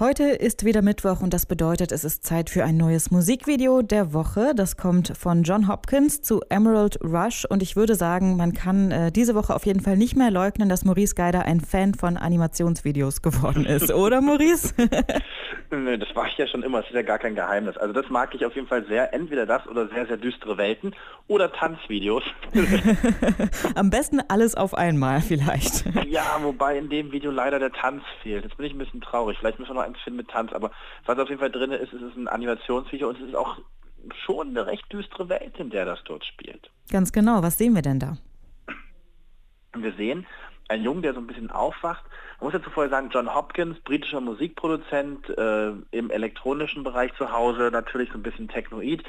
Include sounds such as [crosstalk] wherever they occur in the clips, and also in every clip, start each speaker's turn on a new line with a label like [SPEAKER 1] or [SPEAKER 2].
[SPEAKER 1] Heute ist wieder Mittwoch und das bedeutet, es ist Zeit für ein neues Musikvideo der Woche. Das kommt von John Hopkins zu Emerald Rush und ich würde sagen, man kann äh, diese Woche auf jeden Fall nicht mehr leugnen, dass Maurice Geider ein Fan von Animationsvideos geworden [laughs] ist, oder Maurice? [laughs]
[SPEAKER 2] Nee, das war ich ja schon immer, das ist ja gar kein Geheimnis. Also das mag ich auf jeden Fall sehr, entweder das oder sehr, sehr düstere Welten oder Tanzvideos. [laughs]
[SPEAKER 1] Am besten alles auf einmal vielleicht.
[SPEAKER 2] Ja, wobei in dem Video leider der Tanz fehlt. Jetzt bin ich ein bisschen traurig. Vielleicht müssen wir noch eins finden mit Tanz, aber was auf jeden Fall drin ist, ist es ein Animationsvideo und es ist auch schon eine recht düstere Welt, in der das dort spielt.
[SPEAKER 1] Ganz genau, was sehen wir denn da?
[SPEAKER 2] Wir sehen einen Jungen, der so ein bisschen aufwacht. Man muss dazu vorher sagen, John Hopkins, britischer Musikproduzent, äh, im elektronischen Bereich zu Hause, natürlich so ein bisschen Technoid.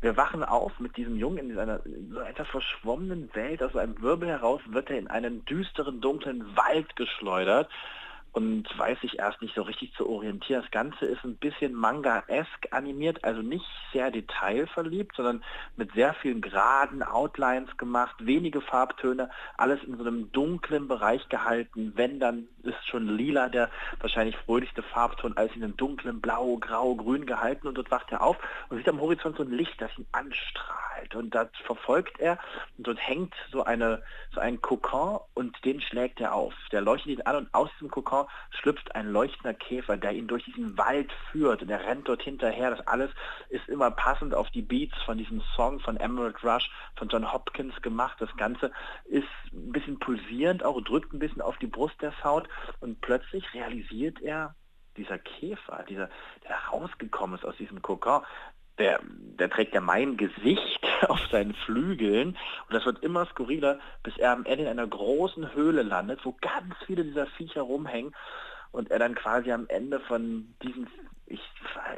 [SPEAKER 2] Wir wachen auf mit diesem Jungen in einer so etwas verschwommenen Welt, aus einem Wirbel heraus wird er in einen düsteren, dunklen Wald geschleudert und weiß sich erst nicht so richtig zu orientieren. Das Ganze ist ein bisschen Manga-esk animiert, also nicht sehr detailverliebt, sondern mit sehr vielen geraden Outlines gemacht, wenige Farbtöne, alles in so einem dunklen Bereich gehalten. Wenn, dann ist schon lila der wahrscheinlich fröhlichste Farbton, als in einem dunklen Blau, Grau, Grün gehalten und dort wacht er auf und sieht am Horizont so ein Licht, das ihn anstrahlt und das verfolgt er und dort hängt so, eine, so ein Kokon und den schlägt er auf. Der leuchtet ihn an und aus diesem Kokon schlüpft ein leuchtender Käfer, der ihn durch diesen Wald führt und er rennt dort hinterher. Das alles ist immer passend auf die Beats von diesem Song von Emerald Rush von John Hopkins gemacht. Das Ganze ist ein bisschen pulsierend, auch drückt ein bisschen auf die Brust der Sound und plötzlich realisiert er, dieser Käfer, dieser, der rausgekommen ist aus diesem Kokon, der, der trägt ja mein Gesicht [laughs] auf seinen Flügeln und das wird immer skurriler, bis er am Ende in einer großen Höhle landet, wo ganz viele dieser Viecher rumhängen und er dann quasi am Ende von diesen, ich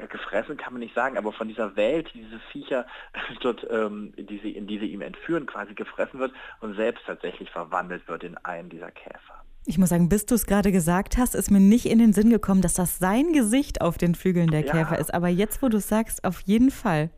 [SPEAKER 2] gefressen kann man nicht sagen, aber von dieser Welt, diese Viecher [laughs] dort, ähm, die sie, in die sie ihm entführen, quasi gefressen wird und selbst tatsächlich verwandelt wird in einen dieser Käfer.
[SPEAKER 1] Ich muss sagen, bis du es gerade gesagt hast, ist mir nicht in den Sinn gekommen, dass das sein Gesicht auf den Flügeln der ja. Käfer ist. Aber jetzt, wo du es sagst, auf jeden Fall.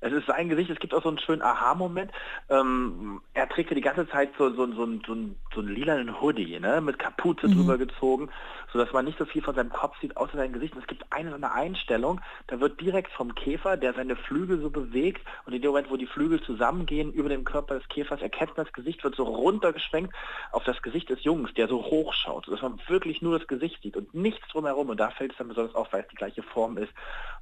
[SPEAKER 2] Es ist sein Gesicht, es gibt auch so einen schönen Aha-Moment. Ähm, er trägt ja die ganze Zeit so, so, so, so, so einen lilanen Hoodie, ne? mit Kapuze mhm. drüber gezogen, sodass man nicht so viel von seinem Kopf sieht, außer sein Gesicht. Und es gibt eine so eine Einstellung, da wird direkt vom Käfer, der seine Flügel so bewegt und in dem Moment, wo die Flügel zusammengehen über dem Körper des Käfers, erkennt man das Gesicht, wird so runtergeschwenkt auf das Gesicht des Jungs, der so hoch schaut, sodass man wirklich nur das Gesicht sieht und nichts drumherum. Und da fällt es dann besonders auf, weil es die gleiche Form ist.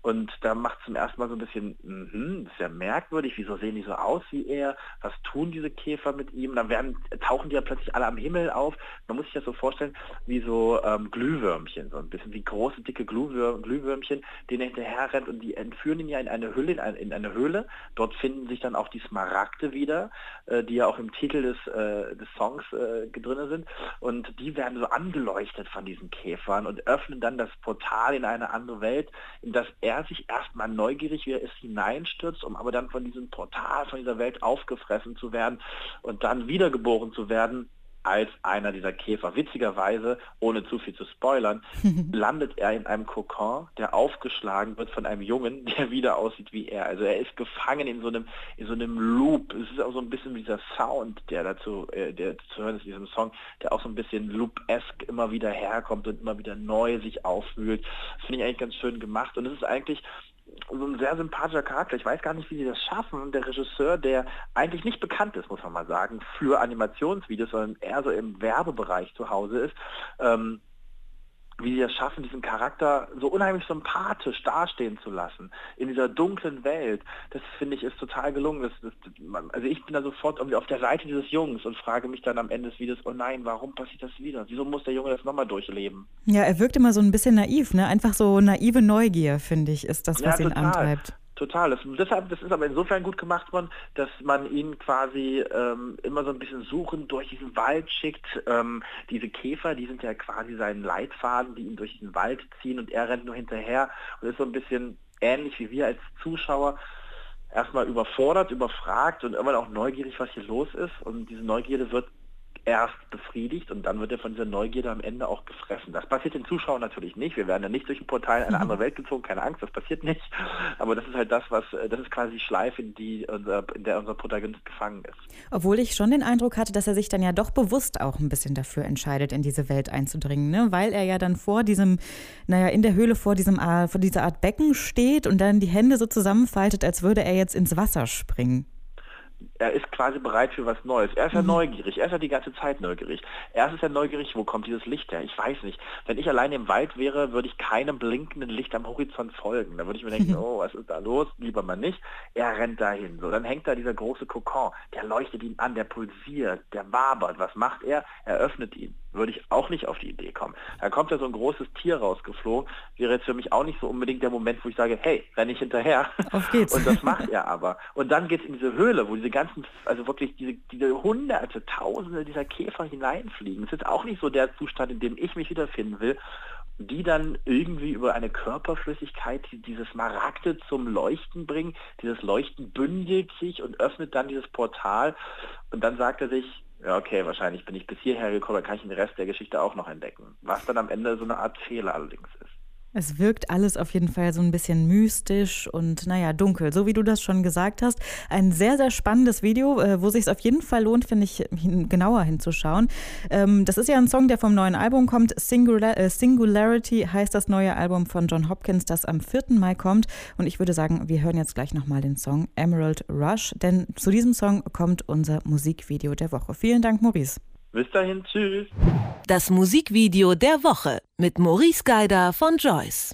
[SPEAKER 2] Und da macht es zum ersten Mal so ein bisschen, mm ist ja merkwürdig, wieso sehen die so aus wie er, was tun diese Käfer mit ihm, dann werden, tauchen die ja plötzlich alle am Himmel auf, man muss sich das so vorstellen, wie so ähm, Glühwürmchen, so ein bisschen wie große, dicke Glühwür Glühwürmchen, denen er hinterher rennt und die entführen ihn ja in eine Hülle, in eine, in eine Höhle, dort finden sich dann auch die Smaragde wieder, äh, die ja auch im Titel des, äh, des Songs äh, drin sind. Und die werden so angeleuchtet von diesen Käfern und öffnen dann das Portal in eine andere Welt, in das er sich erstmal neugierig wie er ist hineinstürzt, um aber dann von diesem Portal, von dieser Welt aufgefressen zu werden und dann wiedergeboren zu werden als einer dieser Käfer. Witzigerweise, ohne zu viel zu spoilern, [laughs] landet er in einem Kokon, der aufgeschlagen wird von einem Jungen, [laughs] der wieder aussieht wie er. Also er ist gefangen in so einem, in so einem Loop. Es ist auch so ein bisschen wie dieser Sound, der dazu, äh, der zu hören ist in diesem Song, der auch so ein bisschen Loop-esque immer wieder herkommt und immer wieder neu sich aufwühlt. Das finde ich eigentlich ganz schön gemacht. Und es ist eigentlich so ein sehr sympathischer Charakter. Ich weiß gar nicht, wie sie das schaffen. Der Regisseur, der eigentlich nicht bekannt ist, muss man mal sagen, für Animationsvideos, sondern eher so im Werbebereich zu Hause ist, ähm, wie sie es schaffen, diesen Charakter so unheimlich sympathisch dastehen zu lassen in dieser dunklen Welt. Das finde ich ist total gelungen. Das, das, also ich bin da sofort irgendwie auf der Seite dieses Jungs und frage mich dann am Ende des Videos, oh nein, warum passiert das wieder? Wieso muss der Junge das nochmal durchleben?
[SPEAKER 1] Ja, er wirkt immer so ein bisschen naiv, ne? Einfach so naive Neugier, finde ich, ist das, was ja, ihn antreibt.
[SPEAKER 2] Total. Das, deshalb, das ist aber insofern gut gemacht worden, dass man ihn quasi ähm, immer so ein bisschen suchend durch diesen Wald schickt. Ähm, diese Käfer, die sind ja quasi seinen Leitfaden, die ihn durch den Wald ziehen und er rennt nur hinterher und ist so ein bisschen ähnlich wie wir als Zuschauer erstmal überfordert, überfragt und irgendwann auch neugierig, was hier los ist. Und diese Neugierde wird erst befriedigt und dann wird er von dieser Neugierde am Ende auch gefressen. Das passiert den Zuschauern natürlich nicht. Wir werden ja nicht durch ein Portal in eine mhm. andere Welt gezogen, keine Angst, das passiert nicht. Aber das ist halt das, was, das ist quasi die Schleife, in, die unser, in der unser Protagonist gefangen ist.
[SPEAKER 1] Obwohl ich schon den Eindruck hatte, dass er sich dann ja doch bewusst auch ein bisschen dafür entscheidet, in diese Welt einzudringen, ne? weil er ja dann vor diesem, naja, in der Höhle vor diesem äh, vor dieser Art Becken steht und dann die Hände so zusammenfaltet, als würde er jetzt ins Wasser springen
[SPEAKER 2] er ist quasi bereit für was Neues. Er ist ja mhm. neugierig, er ist ja die ganze Zeit neugierig. Er ist ja neugierig, wo kommt dieses Licht her? Ich weiß nicht. Wenn ich alleine im Wald wäre, würde ich keinem blinkenden Licht am Horizont folgen. Da würde ich mir denken, [laughs] oh, was ist da los? Lieber mal nicht. Er rennt dahin. So, dann hängt da dieser große Kokon, der leuchtet ihn an, der pulsiert, der wabert. Was macht er? Er öffnet ihn würde ich auch nicht auf die Idee kommen. Da kommt ja so ein großes Tier rausgeflogen, wäre jetzt für mich auch nicht so unbedingt der Moment, wo ich sage, hey, renn ich hinterher.
[SPEAKER 1] Auf geht's. [laughs]
[SPEAKER 2] Und das macht er aber. Und dann geht es in diese Höhle, wo diese ganzen, also wirklich diese, diese hunderte, tausende dieser Käfer hineinfliegen. Das ist auch nicht so der Zustand, in dem ich mich wiederfinden will die dann irgendwie über eine Körperflüssigkeit dieses Maragde zum Leuchten bringen. Dieses Leuchten bündelt sich und öffnet dann dieses Portal. Und dann sagt er sich, ja, okay, wahrscheinlich bin ich bis hierher gekommen, dann kann ich den Rest der Geschichte auch noch entdecken. Was dann am Ende so eine Art Fehler allerdings ist.
[SPEAKER 1] Es wirkt alles auf jeden Fall so ein bisschen mystisch und naja, dunkel, so wie du das schon gesagt hast. Ein sehr, sehr spannendes Video, äh, wo sich es auf jeden Fall lohnt, finde ich, genauer hinzuschauen. Ähm, das ist ja ein Song, der vom neuen Album kommt. Singular äh, Singularity heißt das neue Album von John Hopkins, das am 4. Mai kommt. Und ich würde sagen, wir hören jetzt gleich nochmal den Song Emerald Rush, denn zu diesem Song kommt unser Musikvideo der Woche. Vielen Dank, Maurice.
[SPEAKER 2] Bis dahin, tschüss.
[SPEAKER 3] Das Musikvideo der Woche mit Maurice Geider von Joyce.